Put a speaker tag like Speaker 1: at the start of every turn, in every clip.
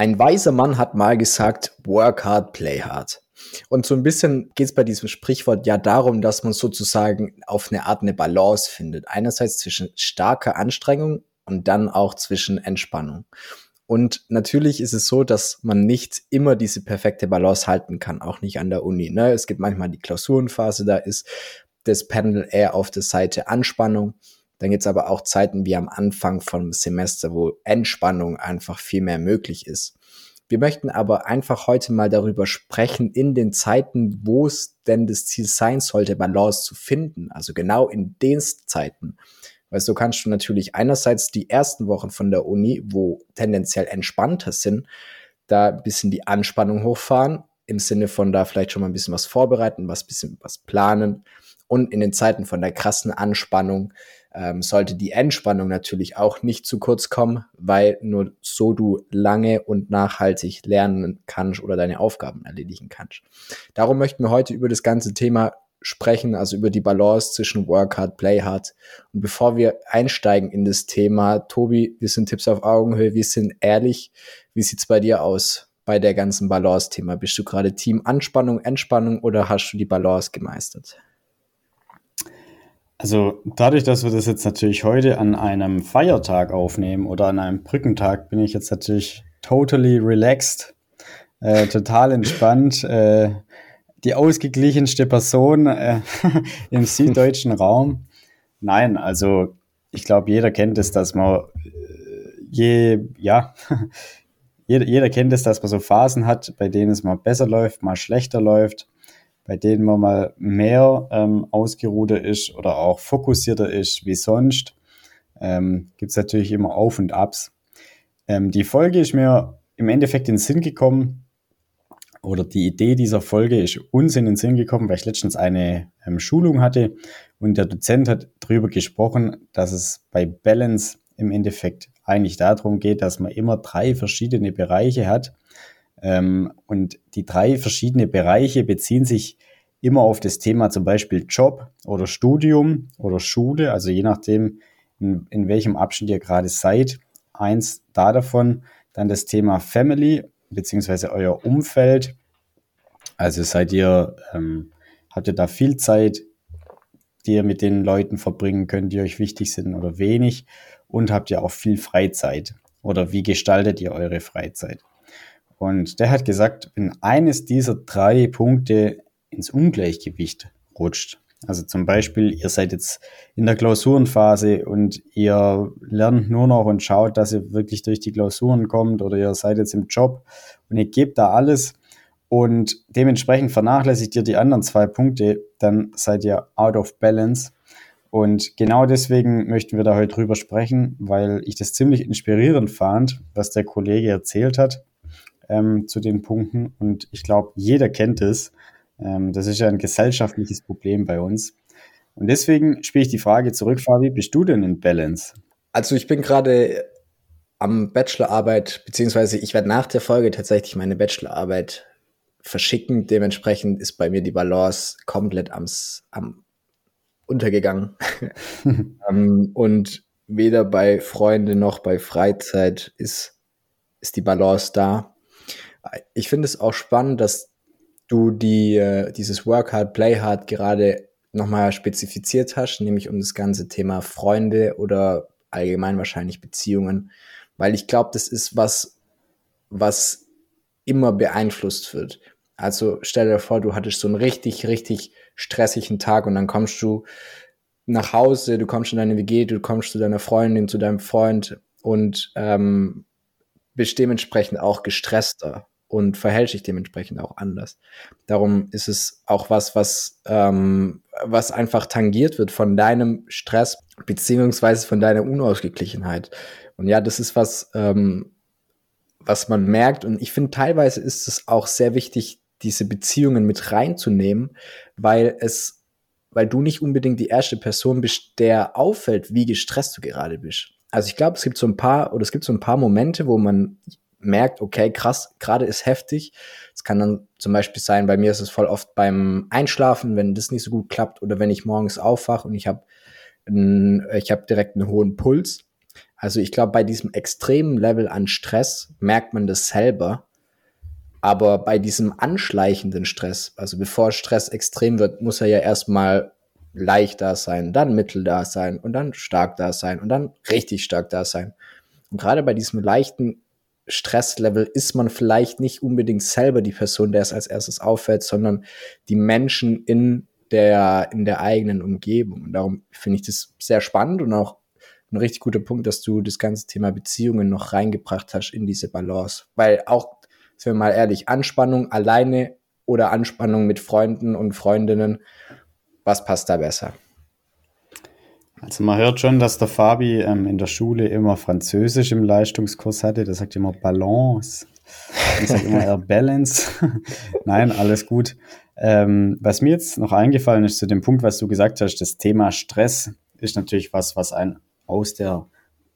Speaker 1: Ein weiser Mann hat mal gesagt, work hard, play hard. Und so ein bisschen geht es bei diesem Sprichwort ja darum, dass man sozusagen auf eine Art eine Balance findet. Einerseits zwischen starker Anstrengung und dann auch zwischen Entspannung. Und natürlich ist es so, dass man nicht immer diese perfekte Balance halten kann, auch nicht an der Uni. Ne? Es gibt manchmal die Klausurenphase, da ist das Panel eher auf der Seite Anspannung. Dann gibt es aber auch Zeiten wie am Anfang vom Semester, wo Entspannung einfach viel mehr möglich ist. Wir möchten aber einfach heute mal darüber sprechen, in den Zeiten, wo es denn das Ziel sein sollte, Balance zu finden. Also genau in den Zeiten. Weil so kannst du natürlich einerseits die ersten Wochen von der Uni, wo tendenziell entspannter sind, da ein bisschen die Anspannung hochfahren, im Sinne von da vielleicht schon mal ein bisschen was vorbereiten, was bisschen was planen. Und in den Zeiten von der krassen Anspannung ähm, sollte die Entspannung natürlich auch nicht zu kurz kommen, weil nur so du lange und nachhaltig lernen kannst oder deine Aufgaben erledigen kannst. Darum möchten wir heute über das ganze Thema sprechen, also über die Balance zwischen Work Hard, Play Hard. Und bevor wir einsteigen in das Thema, Tobi, wir sind Tipps auf Augenhöhe, wir sind ehrlich. Wie sieht's bei dir aus bei der ganzen Balance-Thema? Bist du gerade Team Anspannung, Entspannung oder hast du die Balance gemeistert?
Speaker 2: Also dadurch, dass wir das jetzt natürlich heute an einem Feiertag aufnehmen oder an einem Brückentag, bin ich jetzt natürlich totally relaxed, äh, total entspannt, äh, die ausgeglichenste Person äh, im süddeutschen Raum. Nein, also ich glaube, jeder kennt es, dass man äh, je, ja, jeder, jeder kennt es, dass man so Phasen hat, bei denen es mal besser läuft, mal schlechter läuft bei denen man mal mehr ähm, ausgeruhter ist oder auch fokussierter ist wie sonst. Ähm, Gibt es natürlich immer Auf und Abs. Ähm, die Folge ist mir im Endeffekt in den Sinn gekommen, oder die Idee dieser Folge ist uns in den Sinn gekommen, weil ich letztens eine ähm, Schulung hatte und der Dozent hat darüber gesprochen, dass es bei Balance im Endeffekt eigentlich darum geht, dass man immer drei verschiedene Bereiche hat, und die drei verschiedene Bereiche beziehen sich immer auf das Thema zum Beispiel Job oder Studium oder Schule, also je nachdem, in, in welchem Abschnitt ihr gerade seid. Eins da davon, dann das Thema Family beziehungsweise euer Umfeld. Also seid ihr, ähm, habt ihr da viel Zeit, die ihr mit den Leuten verbringen könnt, die euch wichtig sind oder wenig? Und habt ihr auch viel Freizeit? Oder wie gestaltet ihr eure Freizeit? Und der hat gesagt, wenn eines dieser drei Punkte ins Ungleichgewicht rutscht, also zum Beispiel, ihr seid jetzt in der Klausurenphase und ihr lernt nur noch und schaut, dass ihr wirklich durch die Klausuren kommt oder ihr seid jetzt im Job und ihr gebt da alles und dementsprechend vernachlässigt ihr die anderen zwei Punkte, dann seid ihr out of balance. Und genau deswegen möchten wir da heute drüber sprechen, weil ich das ziemlich inspirierend fand, was der Kollege erzählt hat ähm, zu den Punkten. Und ich glaube, jeder kennt es. Ähm, das ist ja ein gesellschaftliches Problem bei uns. Und deswegen spiele ich die Frage zurück, Fabi, bist du denn in Balance?
Speaker 1: Also ich bin gerade am Bachelorarbeit, beziehungsweise ich werde nach der Folge tatsächlich meine Bachelorarbeit verschicken. Dementsprechend ist bei mir die Balance komplett am, am untergegangen. um, ähm, und weder bei Freunden noch bei Freizeit ist, ist die Balance da ich finde es auch spannend, dass du die, äh, dieses Work Hard, Play Hard gerade nochmal spezifiziert hast, nämlich um das ganze Thema Freunde oder allgemein wahrscheinlich Beziehungen, weil ich glaube, das ist was, was immer beeinflusst wird. Also stell dir vor, du hattest so einen richtig, richtig stressigen Tag und dann kommst du nach Hause, du kommst in deine WG, du kommst zu deiner Freundin, zu deinem Freund und ähm, bist dementsprechend auch gestresster und verhält sich dementsprechend auch anders. Darum ist es auch was, was, ähm, was einfach tangiert wird von deinem Stress beziehungsweise von deiner Unausgeglichenheit. Und ja, das ist was, ähm, was man merkt. Und ich finde, teilweise ist es auch sehr wichtig, diese Beziehungen mit reinzunehmen, weil es, weil du nicht unbedingt die erste Person bist, der auffällt, wie gestresst du gerade bist. Also ich glaube, es gibt so ein paar oder es gibt so ein paar Momente, wo man merkt, okay, krass, gerade ist heftig. Es kann dann zum Beispiel sein, bei mir ist es voll oft beim Einschlafen, wenn das nicht so gut klappt oder wenn ich morgens aufwache und ich habe ich habe direkt einen hohen Puls. Also ich glaube, bei diesem extremen Level an Stress merkt man das selber. Aber bei diesem anschleichenden Stress, also bevor Stress extrem wird, muss er ja erstmal leicht da sein, dann mittel da sein und dann stark da sein und dann richtig stark da sein. Und gerade bei diesem leichten Stresslevel ist man vielleicht nicht unbedingt selber die Person, der es als erstes auffällt, sondern die Menschen in der, in der eigenen Umgebung. Und darum finde ich das sehr spannend und auch ein richtig guter Punkt, dass du das ganze Thema Beziehungen noch reingebracht hast in diese Balance. Weil auch, sind wir mal ehrlich, Anspannung alleine oder Anspannung mit Freunden und Freundinnen, was passt da besser?
Speaker 2: Also man hört schon, dass der Fabi ähm, in der Schule immer Französisch im Leistungskurs hatte. Der sagt immer Balance. Ich sage immer eher Balance. Nein, alles gut. Ähm, was mir jetzt noch eingefallen ist zu dem Punkt, was du gesagt hast, das Thema Stress ist natürlich was, was einen aus der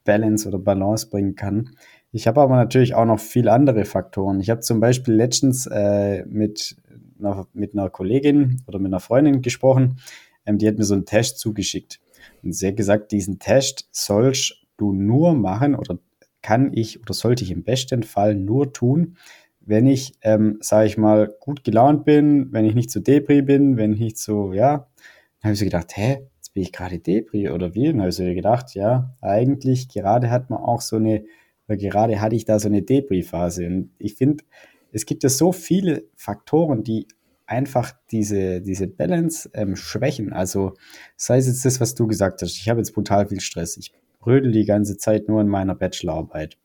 Speaker 2: Balance oder Balance bringen kann. Ich habe aber natürlich auch noch viele andere Faktoren. Ich habe zum Beispiel letztens äh, mit, einer, mit einer Kollegin oder mit einer Freundin gesprochen, ähm, die hat mir so einen Test zugeschickt. Und sie hat gesagt, diesen Test sollst du nur machen oder kann ich oder sollte ich im besten Fall nur tun, wenn ich, ähm, sage ich mal, gut gelaunt bin, wenn ich nicht so depri bin, wenn ich nicht so, ja, dann habe ich so gedacht, hä, jetzt bin ich gerade depri oder wie? Dann habe ich so gedacht, ja, eigentlich gerade hat man auch so eine, oder gerade hatte ich da so eine Depri-Phase. Und ich finde, es gibt ja so viele Faktoren, die einfach diese, diese Balance ähm, schwächen. Also sei es jetzt das, was du gesagt hast. Ich habe jetzt brutal viel Stress. Ich rödel die ganze Zeit nur in meiner Bachelorarbeit.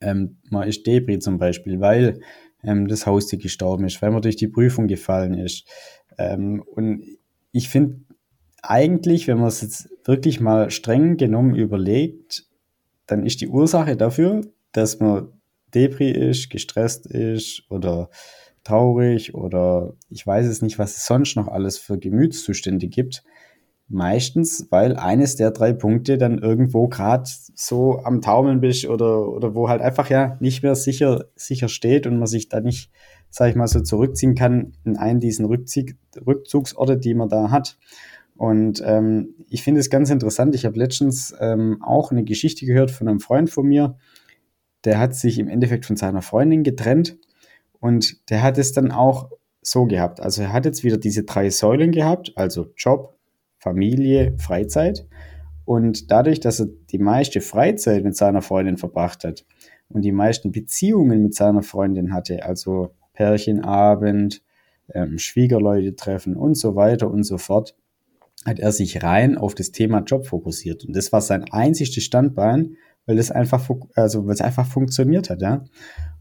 Speaker 2: Ähm, man ist Debris zum Beispiel, weil ähm, das Haustier gestorben ist, weil man durch die Prüfung gefallen ist. Ähm, und ich finde eigentlich, wenn man es jetzt wirklich mal streng genommen überlegt, dann ist die Ursache dafür, dass man Debris ist, gestresst ist oder traurig oder ich weiß es nicht, was es sonst noch alles für Gemütszustände gibt. Meistens, weil eines der drei Punkte dann irgendwo gerade so am Taumeln bist oder, oder wo halt einfach ja nicht mehr sicher, sicher steht und man sich da nicht, sag ich mal, so zurückziehen kann in einen diesen Rückzieh Rückzugsorte, die man da hat. Und ähm, ich finde es ganz interessant. Ich habe letztens ähm, auch eine Geschichte gehört von einem Freund von mir, der hat sich im Endeffekt von seiner Freundin getrennt und der hat es dann auch so gehabt. Also er hat jetzt wieder diese drei Säulen gehabt, also Job, Familie, Freizeit. Und dadurch, dass er die meiste Freizeit mit seiner Freundin verbracht hat und die meisten Beziehungen mit seiner Freundin hatte, also Pärchenabend, ähm, Schwiegerleute treffen und so weiter und so fort, hat er sich rein auf das Thema Job fokussiert. Und das war sein einziges Standbein, weil es einfach, also weil es einfach funktioniert hat, ja.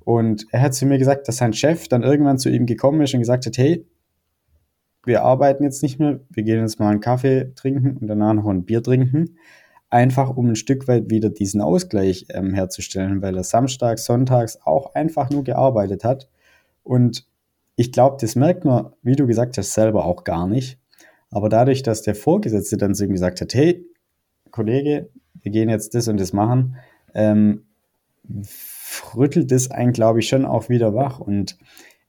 Speaker 2: Und er hat zu mir gesagt, dass sein Chef dann irgendwann zu ihm gekommen ist und gesagt hat, hey, wir arbeiten jetzt nicht mehr, wir gehen jetzt mal einen Kaffee trinken und danach noch ein Bier trinken. Einfach um ein Stück weit wieder diesen Ausgleich ähm, herzustellen, weil er samstags, sonntags auch einfach nur gearbeitet hat. Und ich glaube, das merkt man, wie du gesagt hast, selber auch gar nicht. Aber dadurch, dass der Vorgesetzte dann zu ihm gesagt hat, hey, Kollege, wir gehen jetzt das und das machen, ähm, rüttelt es einen, glaube ich, schon auch wieder wach. Und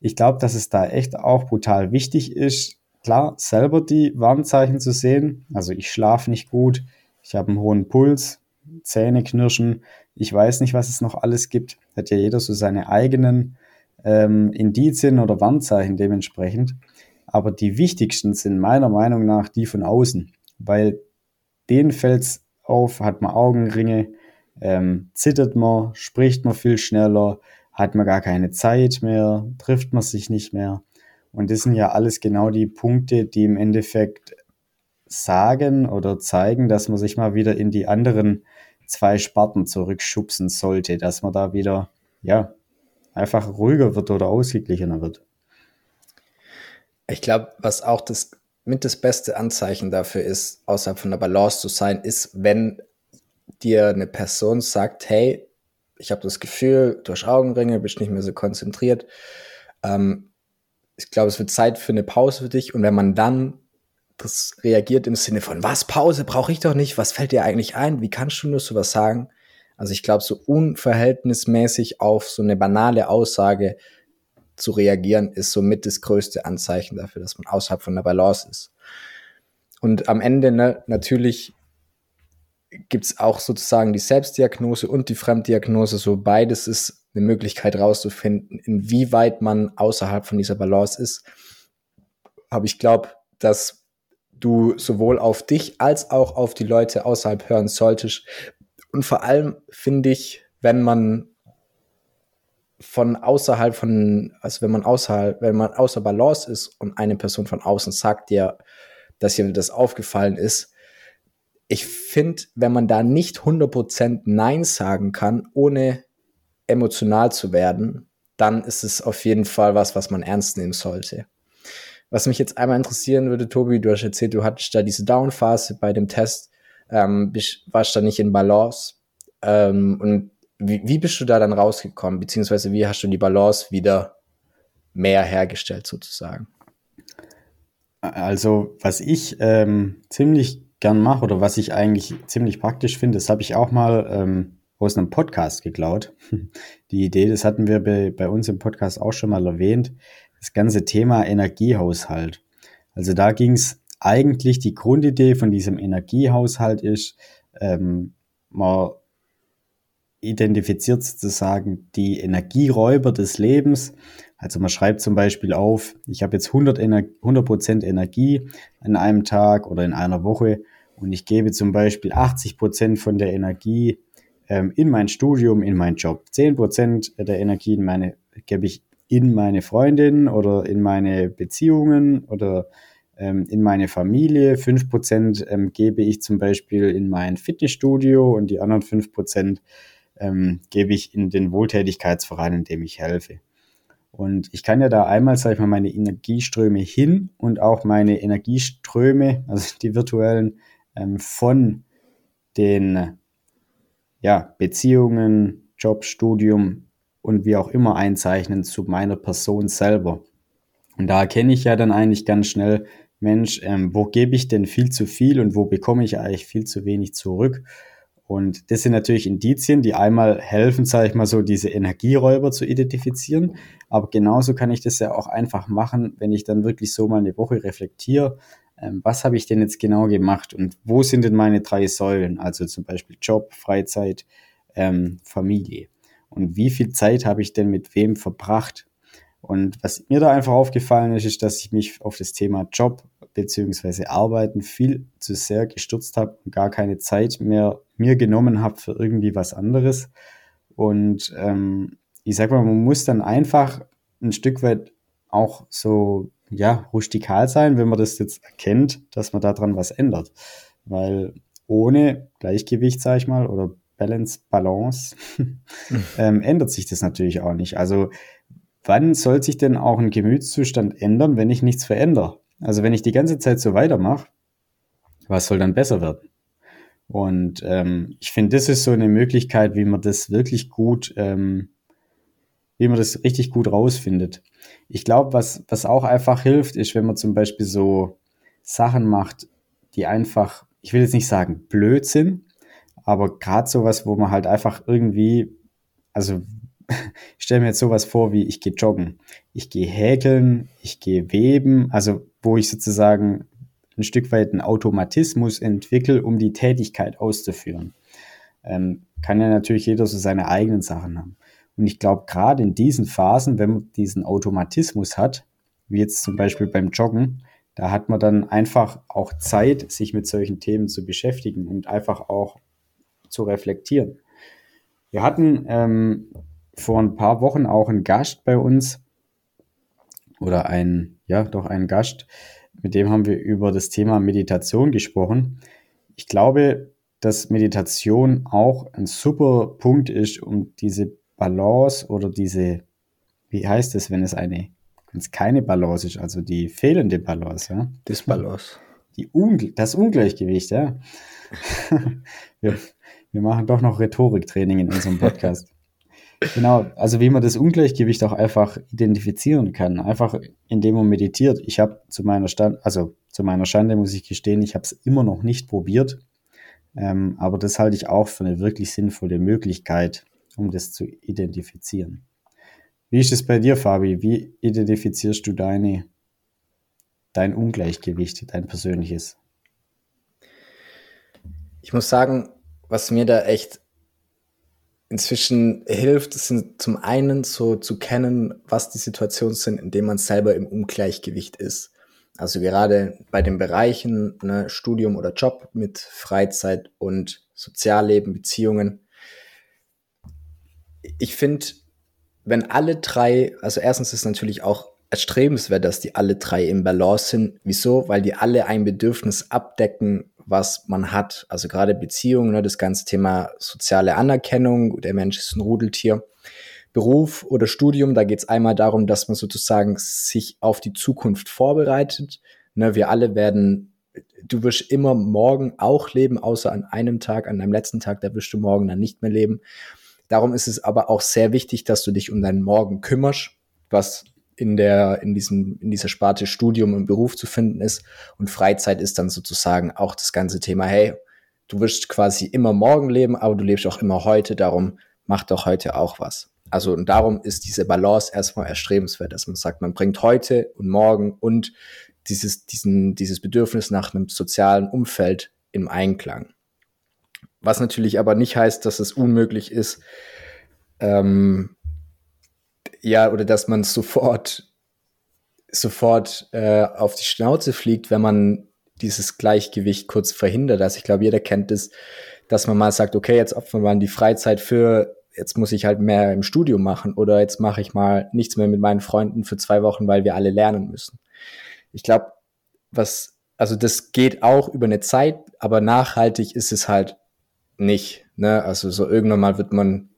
Speaker 2: ich glaube, dass es da echt auch brutal wichtig ist, klar, selber die Warnzeichen zu sehen. Also ich schlafe nicht gut, ich habe einen hohen Puls, Zähne knirschen, ich weiß nicht, was es noch alles gibt. Hat ja jeder so seine eigenen ähm, Indizien oder Warnzeichen dementsprechend. Aber die wichtigsten sind meiner Meinung nach die von außen, weil denen fällt's auf, hat man Augenringe, ähm, zittert man, spricht man viel schneller, hat man gar keine Zeit mehr, trifft man sich nicht mehr. Und das sind ja alles genau die Punkte, die im Endeffekt sagen oder zeigen, dass man sich mal wieder in die anderen zwei Sparten zurückschubsen sollte, dass man da wieder, ja, einfach ruhiger wird oder ausgeglichener wird.
Speaker 1: Ich glaube, was auch das mit das beste Anzeichen dafür ist, außerhalb von der Balance zu sein, ist, wenn dir eine Person sagt, hey, ich habe das Gefühl, du hast Augenringe, bist nicht mehr so konzentriert. Ähm, ich glaube, es wird Zeit für eine Pause für dich. Und wenn man dann das reagiert im Sinne von, was, Pause brauche ich doch nicht, was fällt dir eigentlich ein, wie kannst du nur sowas sagen? Also ich glaube, so unverhältnismäßig auf so eine banale Aussage zu reagieren, ist somit das größte Anzeichen dafür, dass man außerhalb von der Balance ist. Und am Ende, ne, natürlich gibt es auch sozusagen die Selbstdiagnose und die Fremddiagnose. So beides ist eine Möglichkeit rauszufinden, inwieweit man außerhalb von dieser Balance ist. Aber ich glaube, dass du sowohl auf dich als auch auf die Leute außerhalb hören solltest. Und vor allem finde ich, wenn man von außerhalb von, also wenn man außerhalb, wenn man außer Balance ist und eine Person von außen sagt dir, dass ihr das aufgefallen ist, ich finde, wenn man da nicht 100% Nein sagen kann, ohne emotional zu werden, dann ist es auf jeden Fall was, was man ernst nehmen sollte. Was mich jetzt einmal interessieren würde, Tobi, du hast erzählt, du hattest da diese Down-Phase bei dem Test, ähm, warst da nicht in Balance. Ähm, und wie, wie bist du da dann rausgekommen, beziehungsweise wie hast du die Balance wieder mehr hergestellt sozusagen?
Speaker 2: Also, was ich ähm, ziemlich gern mache oder was ich eigentlich ziemlich praktisch finde, das habe ich auch mal ähm, aus einem Podcast geklaut. Die Idee, das hatten wir bei, bei uns im Podcast auch schon mal erwähnt, das ganze Thema Energiehaushalt. Also da ging es eigentlich, die Grundidee von diesem Energiehaushalt ist, ähm, man identifiziert sozusagen die Energieräuber des Lebens. Also man schreibt zum Beispiel auf, ich habe jetzt 100, Ener 100 Energie an einem Tag oder in einer Woche und ich gebe zum Beispiel 80 Prozent von der Energie ähm, in mein Studium, in meinen Job. 10 Prozent der Energie in meine, gebe ich in meine Freundin oder in meine Beziehungen oder ähm, in meine Familie. 5 Prozent ähm, gebe ich zum Beispiel in mein Fitnessstudio und die anderen 5 Prozent ähm, gebe ich in den Wohltätigkeitsverein, in dem ich helfe. Und ich kann ja da einmal, sage ich mal, meine Energieströme hin und auch meine Energieströme, also die virtuellen, ähm, von den ja, Beziehungen, Job, Studium und wie auch immer einzeichnen zu meiner Person selber. Und da erkenne ich ja dann eigentlich ganz schnell, Mensch, ähm, wo gebe ich denn viel zu viel und wo bekomme ich eigentlich viel zu wenig zurück? Und das sind natürlich Indizien, die einmal helfen, sage ich mal so, diese Energieräuber zu identifizieren. Aber genauso kann ich das ja auch einfach machen, wenn ich dann wirklich so mal eine Woche reflektiere. Ähm, was habe ich denn jetzt genau gemacht und wo sind denn meine drei Säulen? Also zum Beispiel Job, Freizeit, ähm, Familie. Und wie viel Zeit habe ich denn mit wem verbracht? Und was mir da einfach aufgefallen ist, ist, dass ich mich auf das Thema Job beziehungsweise Arbeiten viel zu sehr gestürzt habe und gar keine Zeit mehr mir genommen habe für irgendwie was anderes. Und ähm, ich sag mal, man muss dann einfach ein Stück weit auch so, ja, rustikal sein, wenn man das jetzt erkennt, dass man daran was ändert. Weil ohne Gleichgewicht, sag ich mal, oder Balance, Balance, ähm, ändert sich das natürlich auch nicht. Also wann soll sich denn auch ein Gemütszustand ändern, wenn ich nichts verändere? Also wenn ich die ganze Zeit so weitermache, was soll dann besser werden? Und ähm, ich finde, das ist so eine Möglichkeit, wie man das wirklich gut, ähm, wie man das richtig gut rausfindet. Ich glaube, was, was auch einfach hilft, ist, wenn man zum Beispiel so Sachen macht, die einfach, ich will jetzt nicht sagen blöd sind, aber gerade sowas, wo man halt einfach irgendwie, also ich stelle mir jetzt sowas vor, wie ich gehe joggen, ich gehe häkeln, ich gehe weben, also wo ich sozusagen ein Stück weit einen Automatismus entwickle, um die Tätigkeit auszuführen. Ähm, kann ja natürlich jeder so seine eigenen Sachen haben. Und ich glaube, gerade in diesen Phasen, wenn man diesen Automatismus hat, wie jetzt zum Beispiel beim Joggen, da hat man dann einfach auch Zeit, sich mit solchen Themen zu beschäftigen und einfach auch zu reflektieren. Wir hatten ähm, vor ein paar Wochen auch einen Gast bei uns oder ein, ja, doch einen Gast, mit dem haben wir über das Thema Meditation gesprochen. Ich glaube, dass Meditation auch ein super Punkt ist, um diese Balance oder diese, wie heißt es, wenn es eine, wenn es keine Balance ist, also die fehlende Balance, ja?
Speaker 1: Disbalance.
Speaker 2: Die Ungl das Ungleichgewicht, ja. wir, wir machen doch noch Rhetoriktraining in unserem Podcast. Genau, also wie man das Ungleichgewicht auch einfach identifizieren kann, einfach indem man meditiert. Ich habe zu meiner Stand, also zu meiner Schande muss ich gestehen, ich habe es immer noch nicht probiert, ähm, aber das halte ich auch für eine wirklich sinnvolle Möglichkeit, um das zu identifizieren. Wie ist es bei dir, Fabi? Wie identifizierst du deine, dein Ungleichgewicht, dein persönliches?
Speaker 1: Ich muss sagen, was mir da echt inzwischen hilft, sind zum einen so zu kennen, was die Situationen sind, in denen man selber im Ungleichgewicht ist. Also gerade bei den Bereichen ne, Studium oder Job mit Freizeit und Sozialleben, Beziehungen. Ich finde, wenn alle drei, also erstens ist natürlich auch erstrebenswert, dass die alle drei im Balance sind. Wieso? Weil die alle ein Bedürfnis abdecken, was man hat. Also gerade Beziehungen, ne, das ganze Thema soziale Anerkennung, der Mensch ist ein Rudeltier. Beruf oder Studium, da geht es einmal darum, dass man sozusagen sich auf die Zukunft vorbereitet. Ne, wir alle werden, du wirst immer morgen auch leben, außer an einem Tag, an deinem letzten Tag, da wirst du morgen dann nicht mehr leben. Darum ist es aber auch sehr wichtig, dass du dich um deinen Morgen kümmerst, was in der, in diesem, in dieser Sparte Studium und Beruf zu finden ist. Und Freizeit ist dann sozusagen auch das ganze Thema, hey, du wirst quasi immer morgen leben, aber du lebst auch immer heute, darum mach doch heute auch was. Also und darum ist diese Balance erstmal erstrebenswert, dass man sagt, man bringt heute und morgen und dieses, diesen, dieses Bedürfnis nach einem sozialen Umfeld im Einklang. Was natürlich aber nicht heißt, dass es unmöglich ist, ähm, ja, oder dass man sofort, sofort äh, auf die Schnauze fliegt, wenn man dieses Gleichgewicht kurz verhindert. Also ich glaube, jeder kennt es, dass man mal sagt, okay, jetzt opfern wir die Freizeit für, jetzt muss ich halt mehr im Studio machen oder jetzt mache ich mal nichts mehr mit meinen Freunden für zwei Wochen, weil wir alle lernen müssen. Ich glaube, was, also das geht auch über eine Zeit, aber nachhaltig ist es halt nicht. Ne? Also so irgendwann mal wird man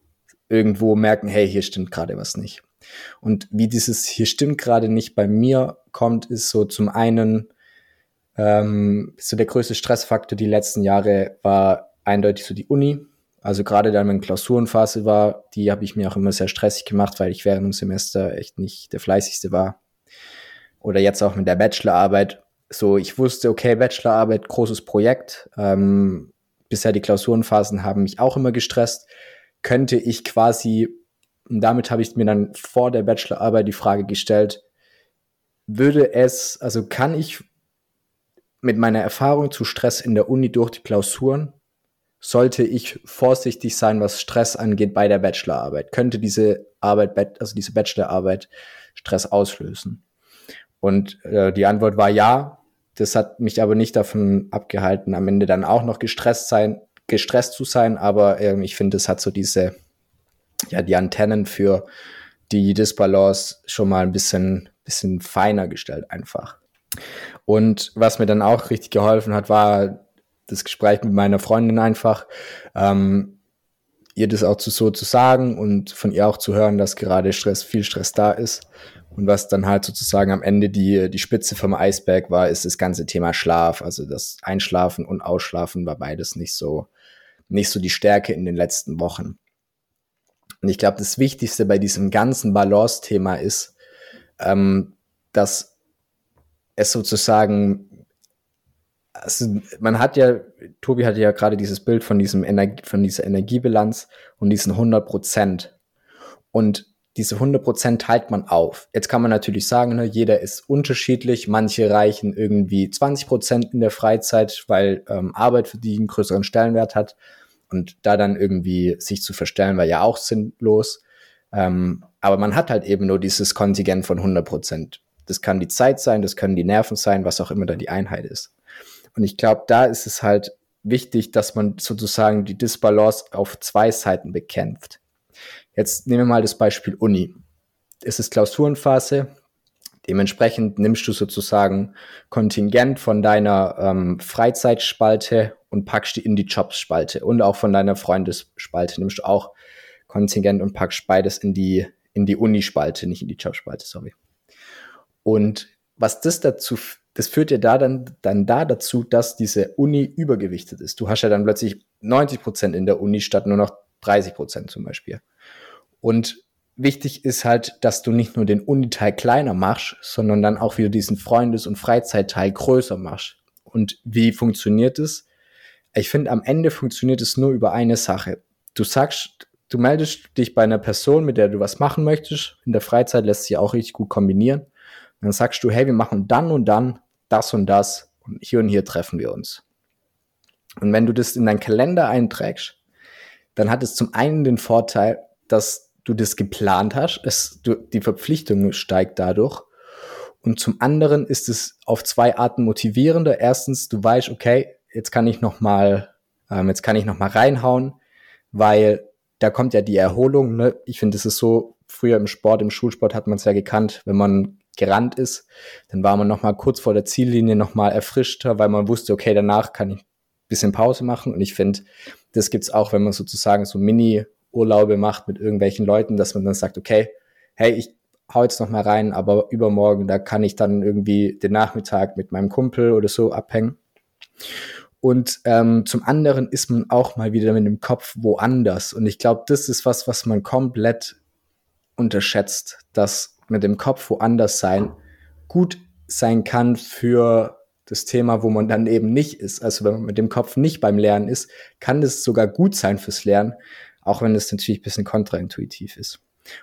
Speaker 1: irgendwo merken, hey, hier stimmt gerade was nicht. Und wie dieses hier stimmt gerade nicht bei mir kommt, ist so zum einen ähm, so der größte Stressfaktor die letzten Jahre war eindeutig so die Uni. Also gerade da wenn Klausurenphase war, die habe ich mir auch immer sehr stressig gemacht, weil ich während dem Semester echt nicht der fleißigste war. Oder jetzt auch mit der Bachelorarbeit. So, ich wusste, okay, Bachelorarbeit, großes Projekt. Ähm, bisher die Klausurenphasen haben mich auch immer gestresst. Könnte ich quasi und damit habe ich mir dann vor der Bachelorarbeit die Frage gestellt, würde es, also kann ich mit meiner Erfahrung zu Stress in der Uni durch die Klausuren, sollte ich vorsichtig sein, was Stress angeht bei der Bachelorarbeit? Könnte diese Arbeit, also diese Bachelorarbeit Stress auslösen? Und äh, die Antwort war ja. Das hat mich aber nicht davon abgehalten, am Ende dann auch noch gestresst sein, gestresst zu sein. Aber ähm, ich finde, es hat so diese ja, die Antennen für die Disbalance schon mal ein bisschen, bisschen feiner gestellt einfach. Und was mir dann auch richtig geholfen hat, war das Gespräch mit meiner Freundin einfach, ähm, ihr das auch zu, so zu sagen und von ihr auch zu hören, dass gerade Stress, viel Stress da ist. Und was dann halt sozusagen am Ende die, die Spitze vom Eisberg war, ist das ganze Thema Schlaf. Also das Einschlafen und Ausschlafen war beides nicht so, nicht so die Stärke in den letzten Wochen. Und ich glaube, das Wichtigste bei diesem ganzen Balance-Thema ist, ähm, dass es sozusagen, also man hat ja, Tobi hatte ja gerade dieses Bild von diesem Energie, von dieser Energiebilanz und diesen 100 Prozent. Und diese 100 Prozent teilt man auf. Jetzt kann man natürlich sagen, ne, jeder ist unterschiedlich. Manche reichen irgendwie 20 Prozent in der Freizeit, weil ähm, Arbeit für die einen größeren Stellenwert hat. Und da dann irgendwie sich zu verstellen, war ja auch sinnlos. Ähm, aber man hat halt eben nur dieses Kontingent von 100 Prozent. Das kann die Zeit sein, das können die Nerven sein, was auch immer dann die Einheit ist. Und ich glaube, da ist es halt wichtig, dass man sozusagen die Disbalance auf zwei Seiten bekämpft. Jetzt nehmen wir mal das Beispiel Uni. Es ist Klausurenphase. Dementsprechend nimmst du sozusagen Kontingent von deiner ähm, Freizeitspalte und packst die in die Jobs-Spalte. Und auch von deiner Freundesspalte nimmst du auch Kontingent und packst beides in die, in die Uni-Spalte, nicht in die Jobspalte, sorry. Und was das dazu, das führt ja da dann, dann da dazu, dass diese Uni übergewichtet ist. Du hast ja dann plötzlich 90 Prozent in der Uni statt nur noch 30 Prozent zum Beispiel. Und wichtig ist halt, dass du nicht nur den Uni-Teil kleiner machst, sondern dann auch wieder diesen Freundes- und Freizeitteil größer machst. Und wie funktioniert es? Ich finde, am Ende funktioniert es nur über eine Sache. Du sagst, du meldest dich bei einer Person, mit der du was machen möchtest. In der Freizeit lässt sich auch richtig gut kombinieren. Und dann sagst du, hey, wir machen dann und dann das und das und hier und hier treffen wir uns. Und wenn du das in deinen Kalender einträgst, dann hat es zum einen den Vorteil, dass du das geplant hast, es, du, die Verpflichtung steigt dadurch. Und zum anderen ist es auf zwei Arten motivierender. Erstens, du weißt, okay, jetzt kann ich noch mal, ähm, jetzt kann ich noch mal reinhauen, weil da kommt ja die Erholung. Ne? Ich finde, es ist so, früher im Sport, im Schulsport hat man es ja gekannt, wenn man gerannt ist, dann war man noch mal kurz vor der Ziellinie noch mal erfrischter, weil man wusste, okay, danach kann ich bisschen Pause machen. Und ich finde, das gibt's auch, wenn man sozusagen so Mini-Urlaube macht mit irgendwelchen Leuten, dass man dann sagt, okay, hey, ich hau jetzt noch mal rein, aber übermorgen, da kann ich dann irgendwie den Nachmittag mit meinem Kumpel oder so abhängen. Und ähm, zum anderen ist man auch mal wieder mit dem Kopf woanders. Und ich glaube, das ist was, was man komplett unterschätzt, dass mit dem Kopf woanders sein gut sein kann für das Thema, wo man dann eben nicht ist. Also wenn man mit dem Kopf nicht beim Lernen ist, kann das sogar gut sein fürs Lernen, auch wenn es natürlich ein bisschen kontraintuitiv ist.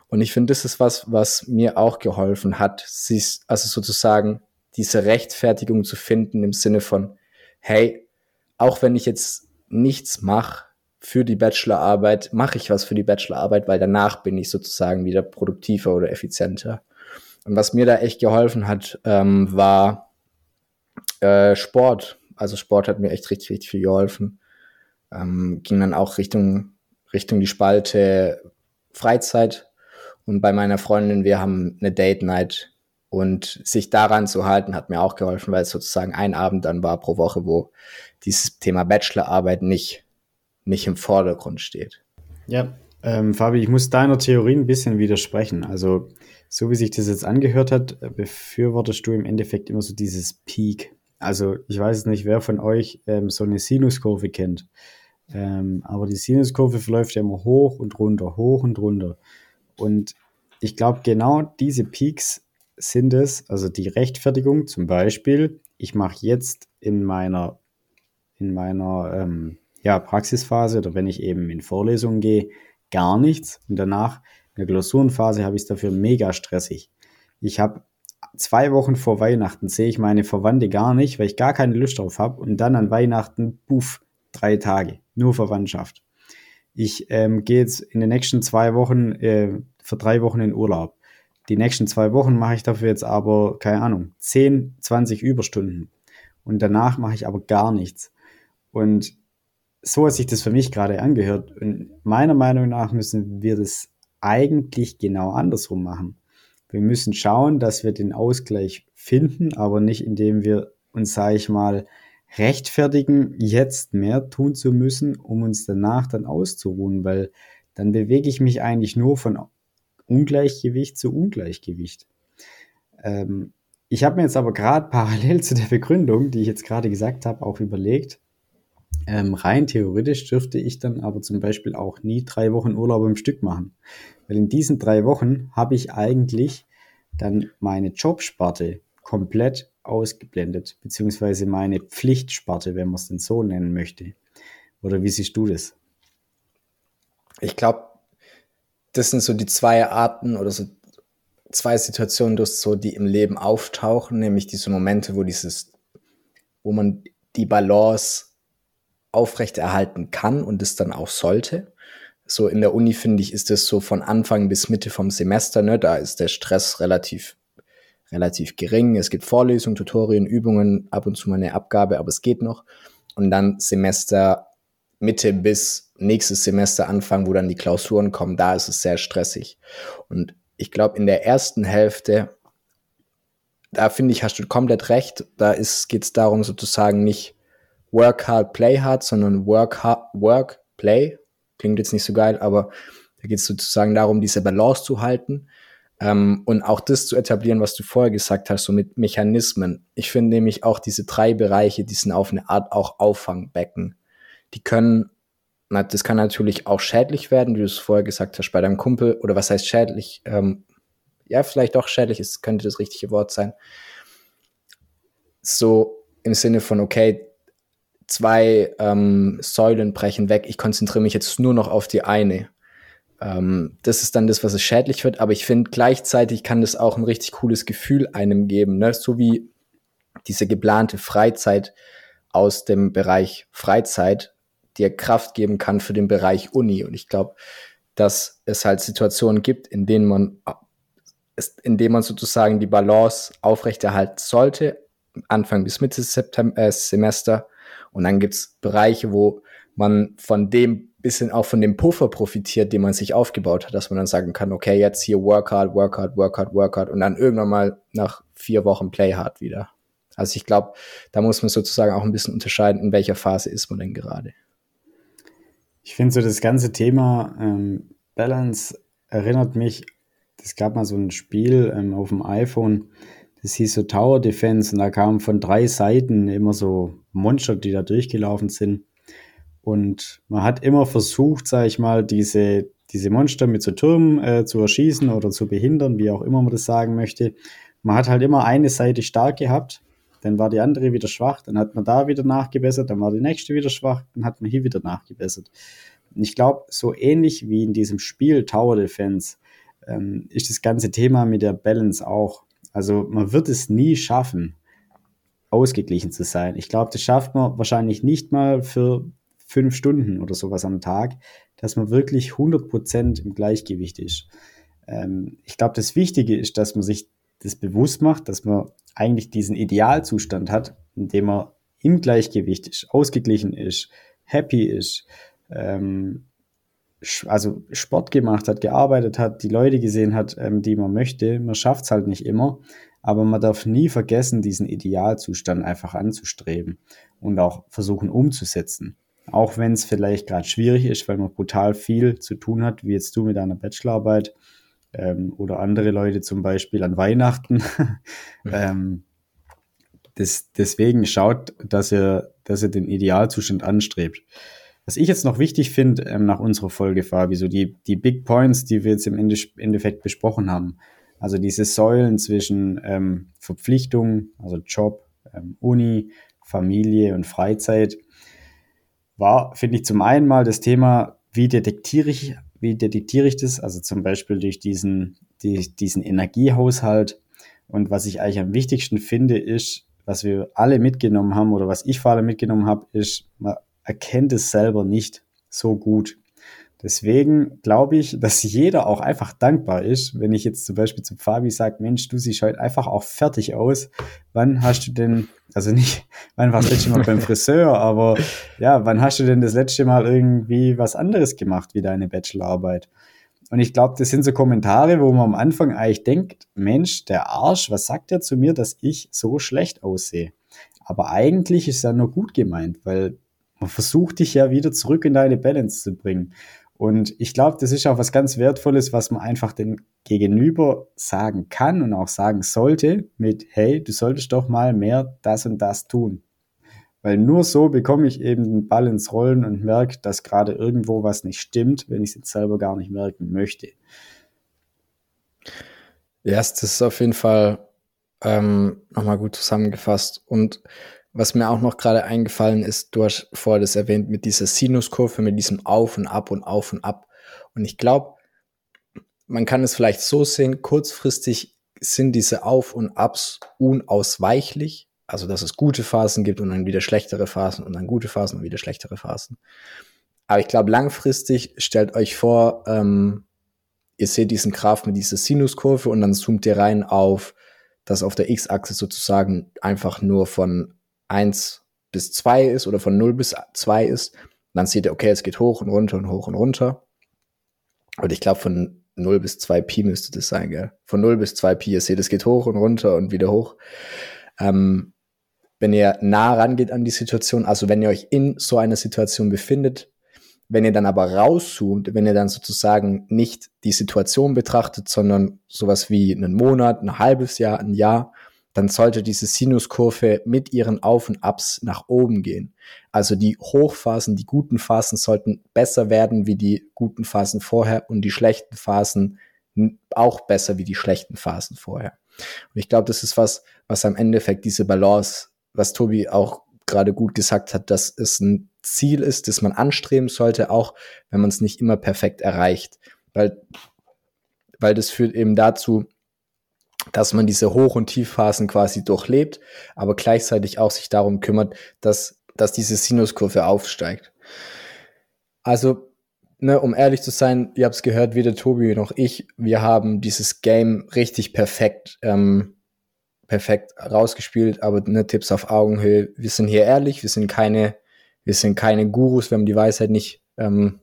Speaker 1: Und ich finde, das ist was, was mir auch geholfen hat, sich, also sozusagen diese Rechtfertigung zu finden im Sinne von, hey, auch wenn ich jetzt nichts mache für die Bachelorarbeit, mache ich was für die Bachelorarbeit, weil danach bin ich sozusagen wieder produktiver oder effizienter. Und was mir da echt geholfen hat, ähm, war äh, Sport. Also Sport hat mir echt richtig, richtig viel geholfen. Ähm, ging dann auch Richtung, Richtung die Spalte Freizeit. Und bei meiner Freundin, wir haben eine Date Night. Und sich daran zu halten, hat mir auch geholfen, weil es sozusagen ein Abend dann war pro Woche, wo dieses Thema Bachelorarbeit nicht, nicht im Vordergrund steht.
Speaker 2: Ja, ähm, Fabi, ich muss deiner Theorie ein bisschen widersprechen. Also, so wie sich das jetzt angehört hat, befürwortest du im Endeffekt immer so dieses Peak. Also ich weiß nicht, wer von euch ähm, so eine Sinuskurve kennt. Ähm, aber die Sinuskurve verläuft ja immer hoch und runter, hoch und runter. Und ich glaube, genau diese Peaks sind es, also die Rechtfertigung zum Beispiel, ich mache jetzt in meiner, in meiner ähm, ja, Praxisphase oder wenn ich eben in Vorlesungen gehe, gar nichts. Und danach in der Klausurenphase habe ich es dafür mega stressig. Ich habe zwei Wochen vor Weihnachten sehe ich meine Verwandte gar nicht, weil ich gar keine Lust drauf habe. Und dann an Weihnachten, puff, drei Tage, nur Verwandtschaft. Ich ähm, gehe jetzt in den nächsten zwei Wochen äh, für drei Wochen in Urlaub. Die nächsten zwei Wochen mache ich dafür jetzt aber, keine Ahnung, 10, 20 Überstunden. Und danach mache ich aber gar nichts. Und so hat sich das für mich gerade angehört. Und meiner Meinung nach müssen wir das eigentlich genau andersrum machen. Wir müssen schauen, dass wir den Ausgleich finden, aber nicht indem wir uns, sage ich mal, rechtfertigen, jetzt mehr tun zu müssen, um uns danach dann auszuruhen, weil dann bewege ich mich eigentlich nur von Ungleichgewicht zu Ungleichgewicht. Ähm, ich habe mir jetzt aber gerade parallel zu der Begründung, die ich jetzt gerade gesagt habe, auch überlegt, ähm, rein theoretisch dürfte ich dann aber zum Beispiel auch nie drei Wochen Urlaub im Stück machen. Weil in diesen drei Wochen habe ich eigentlich dann meine Jobsparte komplett ausgeblendet, beziehungsweise meine Pflichtsparte, wenn man es denn so nennen möchte. Oder wie siehst du das?
Speaker 1: Ich glaube, das sind so die zwei Arten oder so zwei Situationen, so, die im Leben auftauchen, nämlich diese Momente, wo dieses, wo man die Balance aufrechterhalten kann und es dann auch sollte. So in der Uni finde ich, ist es so von Anfang bis Mitte vom Semester, ne, da ist der Stress relativ relativ gering. Es gibt Vorlesungen, Tutorien, Übungen, ab und zu mal eine Abgabe, aber es geht noch. Und dann Semester Mitte bis nächstes Semester Anfang, wo dann die Klausuren kommen, da ist es sehr stressig. Und ich glaube, in der ersten Hälfte, da finde ich, hast du komplett recht. Da geht es darum, sozusagen nicht Work hard, play hard, sondern Work hard, Work, play. Klingt jetzt nicht so geil, aber da geht es sozusagen darum, diese Balance zu halten ähm, und auch das zu etablieren, was du vorher gesagt hast, so mit Mechanismen. Ich finde nämlich auch diese drei Bereiche, die sind auf eine Art auch Auffangbecken. Die können, das kann natürlich auch schädlich werden, wie du es vorher gesagt hast, bei deinem Kumpel, oder was heißt schädlich? Ähm, ja, vielleicht auch schädlich ist, könnte das richtige Wort sein. So im Sinne von, okay, zwei ähm, Säulen brechen weg, ich konzentriere mich jetzt nur noch auf die eine. Ähm, das ist dann das, was es schädlich wird, aber ich finde gleichzeitig kann das auch ein richtig cooles Gefühl einem geben, ne? so wie diese geplante Freizeit aus dem Bereich Freizeit dir Kraft geben kann für den Bereich Uni. Und ich glaube, dass es halt Situationen gibt, in denen man, in denen man sozusagen die Balance aufrechterhalten sollte, Anfang bis Mitte September, äh, Semester. Und dann gibt's Bereiche, wo man von dem bisschen auch von dem Puffer profitiert, den man sich aufgebaut hat, dass man dann sagen kann, okay, jetzt hier Workout, Workout, Workout, Workout und dann irgendwann mal nach vier Wochen Play Hard wieder. Also ich glaube, da muss man sozusagen auch ein bisschen unterscheiden, in welcher Phase ist man denn gerade.
Speaker 2: Ich finde so das ganze Thema ähm, Balance erinnert mich, es gab mal so ein Spiel ähm, auf dem iPhone, das hieß so Tower Defense und da kamen von drei Seiten immer so Monster, die da durchgelaufen sind. Und man hat immer versucht, sage ich mal, diese, diese Monster mit so Türmen äh, zu erschießen oder zu behindern, wie auch immer man das sagen möchte. Man hat halt immer eine Seite stark gehabt, dann war die andere wieder schwach, dann hat man da wieder nachgebessert, dann war die nächste wieder schwach, dann hat man hier wieder nachgebessert. Und ich glaube, so ähnlich wie in diesem Spiel Tower Defense ähm, ist das ganze Thema mit der Balance auch. Also man wird es nie schaffen, ausgeglichen zu sein. Ich glaube, das schafft man wahrscheinlich nicht mal für fünf Stunden oder sowas am Tag, dass man wirklich 100% im Gleichgewicht ist. Ähm, ich glaube, das Wichtige ist, dass man sich das bewusst macht, dass man eigentlich diesen Idealzustand hat, in dem man im Gleichgewicht ist, ausgeglichen ist, happy ist, ähm, also Sport gemacht hat, gearbeitet hat, die Leute gesehen hat, ähm, die man möchte. Man schafft es halt nicht immer, aber man darf nie vergessen, diesen Idealzustand einfach anzustreben und auch versuchen umzusetzen. Auch wenn es vielleicht gerade schwierig ist, weil man brutal viel zu tun hat, wie jetzt du mit deiner Bachelorarbeit ähm, oder andere Leute zum Beispiel an Weihnachten. ähm, das, deswegen schaut, dass ihr, dass ihr den Idealzustand anstrebt. Was ich jetzt noch wichtig finde ähm, nach unserer Folge, Fabi, so die, die Big Points, die wir jetzt im Endeffekt besprochen haben. Also diese Säulen zwischen ähm, Verpflichtung, also Job, ähm, Uni, Familie und Freizeit war, finde ich, zum einen mal das Thema, wie detektiere ich, wie detektiere ich das? Also zum Beispiel durch diesen, die, diesen Energiehaushalt. Und was ich eigentlich am wichtigsten finde, ist, was wir alle mitgenommen haben oder was ich vor allem mitgenommen habe, ist, erkennt es selber nicht so gut. Deswegen glaube ich, dass jeder auch einfach dankbar ist, wenn ich jetzt zum Beispiel zu Fabi sage, Mensch, du siehst heute einfach auch fertig aus. Wann hast du denn, also nicht, wann warst du das letzte Mal beim Friseur, aber ja, wann hast du denn das letzte Mal irgendwie was anderes gemacht wie deine Bachelorarbeit? Und ich glaube, das sind so Kommentare, wo man am Anfang eigentlich denkt, Mensch, der Arsch, was sagt er zu mir, dass ich so schlecht aussehe? Aber eigentlich ist er nur gut gemeint, weil man versucht dich ja wieder zurück in deine Balance zu bringen. Und ich glaube, das ist auch was ganz Wertvolles, was man einfach den Gegenüber sagen kann und auch sagen sollte mit, hey, du solltest doch mal mehr das und das tun. Weil nur so bekomme ich eben den Ball ins Rollen und merke, dass gerade irgendwo was nicht stimmt, wenn ich es jetzt selber gar nicht merken möchte.
Speaker 1: Ja, das ist auf jeden Fall ähm, nochmal gut zusammengefasst. Und was mir auch noch gerade eingefallen ist, du hast vorher das erwähnt mit dieser Sinuskurve, mit diesem Auf und Ab und Auf und Ab. Und ich glaube, man kann es vielleicht so sehen, kurzfristig sind diese Auf und Abs unausweichlich. Also, dass es gute Phasen gibt und dann wieder schlechtere Phasen und dann gute Phasen und wieder schlechtere Phasen. Aber ich glaube, langfristig stellt euch vor, ähm, ihr seht diesen Graph mit dieser Sinuskurve und dann zoomt ihr rein auf, dass auf der X-Achse sozusagen einfach nur von 1 bis 2 ist oder von 0 bis 2 ist, dann seht ihr, okay, es geht hoch und runter und hoch und runter. Und ich glaube, von 0 bis 2 Pi müsste das sein, gell? Von 0 bis 2 Pi, ihr seht, es geht hoch und runter und wieder hoch. Ähm, wenn ihr nah rangeht an die Situation, also wenn ihr euch in so einer Situation befindet, wenn ihr dann aber rauszoomt, wenn ihr dann sozusagen nicht die Situation betrachtet, sondern sowas wie einen Monat, ein halbes Jahr, ein Jahr, dann sollte diese Sinuskurve mit ihren Auf und Abs nach oben gehen. Also die Hochphasen, die guten Phasen sollten besser werden wie die guten Phasen vorher und die schlechten Phasen auch besser wie die schlechten Phasen vorher. Und ich glaube, das ist was, was am Endeffekt diese Balance, was Tobi auch gerade gut gesagt hat, dass es ein Ziel ist, das man anstreben sollte, auch wenn man es nicht immer perfekt erreicht. Weil, weil das führt eben dazu, dass man diese Hoch- und Tiefphasen quasi durchlebt, aber gleichzeitig auch sich darum kümmert, dass dass diese Sinuskurve aufsteigt. Also, ne, um ehrlich zu sein, ihr habt es gehört, weder Tobi noch ich, wir haben dieses Game richtig perfekt, ähm, perfekt rausgespielt, aber ne, Tipps auf Augenhöhe. Wir sind hier ehrlich, wir sind keine, wir sind keine Gurus, wir haben die Weisheit nicht, ähm,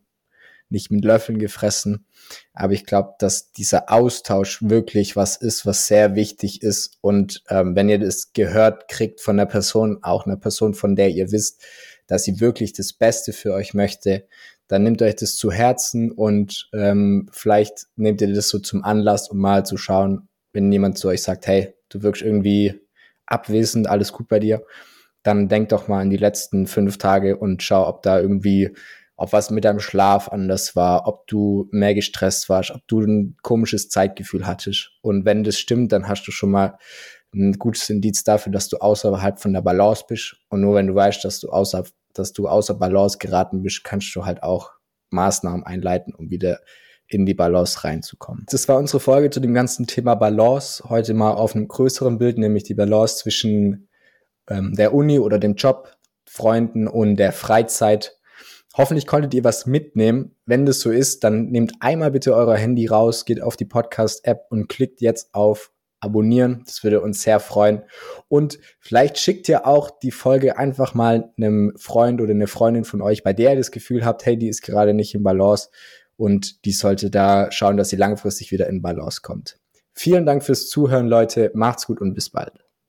Speaker 1: nicht mit Löffeln gefressen. Aber ich glaube, dass dieser Austausch wirklich was ist, was sehr wichtig ist. Und ähm, wenn ihr das gehört kriegt von einer Person, auch einer Person, von der ihr wisst, dass sie wirklich das Beste für euch möchte, dann nehmt euch das zu Herzen und ähm, vielleicht nehmt ihr das so zum Anlass, um mal zu schauen, wenn jemand zu euch sagt, hey, du wirkst irgendwie abwesend, alles gut bei dir, dann denkt doch mal an die letzten fünf Tage und schau, ob da irgendwie ob was mit deinem Schlaf anders war, ob du mehr gestresst warst, ob du ein komisches Zeitgefühl hattest. Und wenn das stimmt, dann hast du schon mal ein gutes Indiz dafür, dass du außerhalb von der Balance bist. Und nur wenn du weißt, dass du außer, dass du außer Balance geraten bist, kannst du halt auch Maßnahmen einleiten, um wieder in die Balance reinzukommen. Das war unsere Folge zu dem ganzen Thema Balance. Heute mal auf einem größeren Bild, nämlich die Balance zwischen ähm, der Uni oder dem Job, Freunden und der Freizeit. Hoffentlich konntet ihr was mitnehmen. Wenn das so ist, dann nehmt einmal bitte euer Handy raus, geht auf die Podcast-App und klickt jetzt auf Abonnieren. Das würde uns sehr freuen. Und vielleicht schickt ihr auch die Folge einfach mal einem Freund oder eine Freundin von euch, bei der ihr das Gefühl habt, hey, die ist gerade nicht in Balance und die sollte da schauen, dass sie langfristig wieder in Balance kommt. Vielen Dank fürs Zuhören, Leute. Macht's gut und bis bald.